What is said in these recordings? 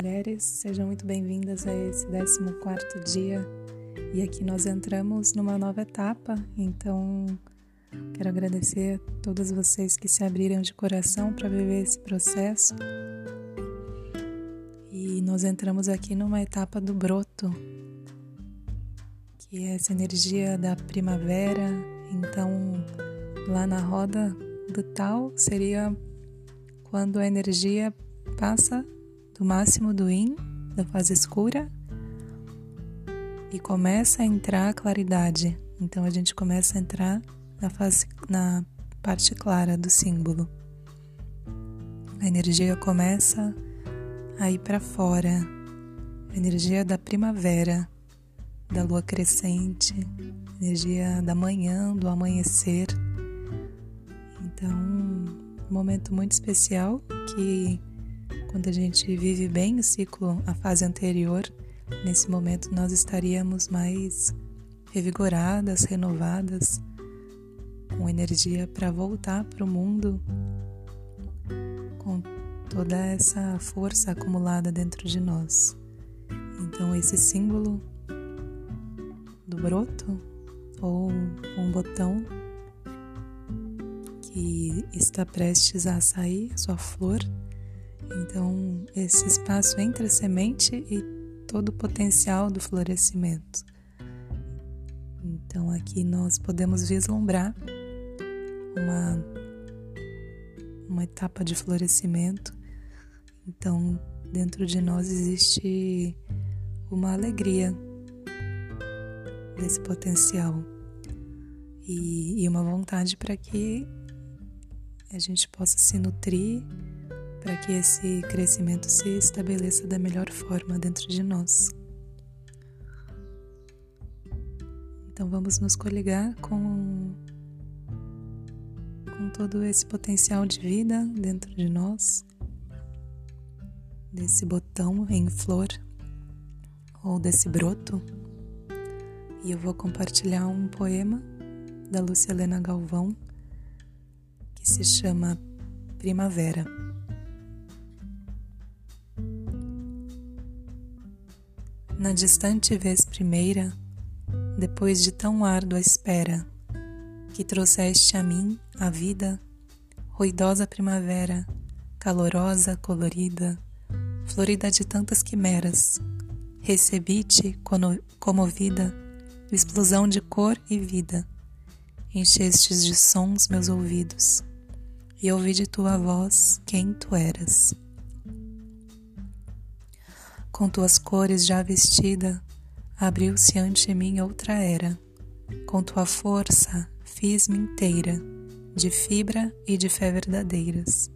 mulheres, sejam muito bem-vindas a esse 14 dia. E aqui nós entramos numa nova etapa, então quero agradecer a todas vocês que se abriram de coração para viver esse processo. E nós entramos aqui numa etapa do broto, que é essa energia da primavera. Então, lá na roda do tal seria quando a energia passa do máximo do Yin, da fase escura, e começa a entrar a claridade. Então a gente começa a entrar na fase na parte clara do símbolo. A energia começa a ir para fora. A energia da primavera, da lua crescente, energia da manhã, do amanhecer. Então, um momento muito especial que quando a gente vive bem o ciclo, a fase anterior, nesse momento nós estaríamos mais revigoradas, renovadas, com energia para voltar para o mundo com toda essa força acumulada dentro de nós. Então, esse símbolo do broto ou um botão que está prestes a sair, sua flor então, esse espaço entre a semente e todo o potencial do florescimento. Então, aqui nós podemos vislumbrar uma, uma etapa de florescimento. Então, dentro de nós existe uma alegria desse potencial e, e uma vontade para que a gente possa se nutrir para que esse crescimento se estabeleça da melhor forma dentro de nós. Então vamos nos coligar com, com todo esse potencial de vida dentro de nós, desse botão em flor ou desse broto. E eu vou compartilhar um poema da Lúcia Helena Galvão que se chama Primavera. Na distante vez primeira, depois de tão árdua espera, que trouxeste a mim a vida, ruidosa primavera, calorosa, colorida, florida de tantas quimeras, recebi-te comovida, explosão de cor e vida, enchestes de sons meus ouvidos, e ouvi de tua voz quem tu eras com tuas cores já vestida, abriu-se ante mim outra era. Com tua força fiz-me inteira, de fibra e de fé verdadeiras.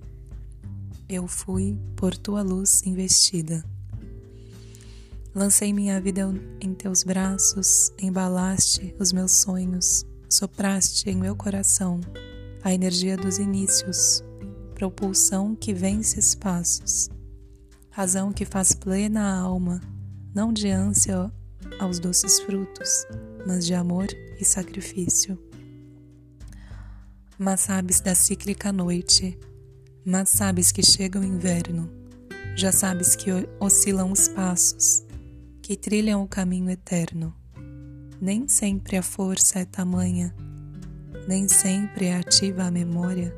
Eu fui por tua luz investida. Lancei minha vida em teus braços, embalaste os meus sonhos, sopraste em meu coração a energia dos inícios, propulsão que vence espaços razão que faz plena a alma, não de ânsia aos doces frutos, mas de amor e sacrifício. Mas sabes da cíclica noite, mas sabes que chega o inverno, já sabes que oscilam os passos, que trilham o caminho eterno. Nem sempre a força é tamanha, nem sempre é ativa a memória,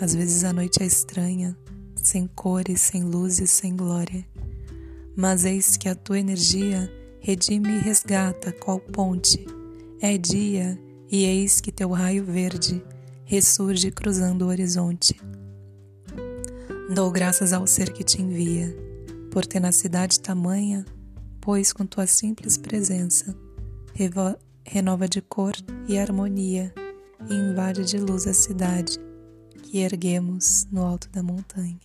às vezes a noite é estranha, sem cores, sem luzes, sem glória. Mas eis que a tua energia redime e resgata qual ponte. É dia, e eis que teu raio verde ressurge cruzando o horizonte. Dou graças ao ser que te envia, por tenacidade tamanha, pois com tua simples presença renova de cor e harmonia e invade de luz a cidade que erguemos no alto da montanha.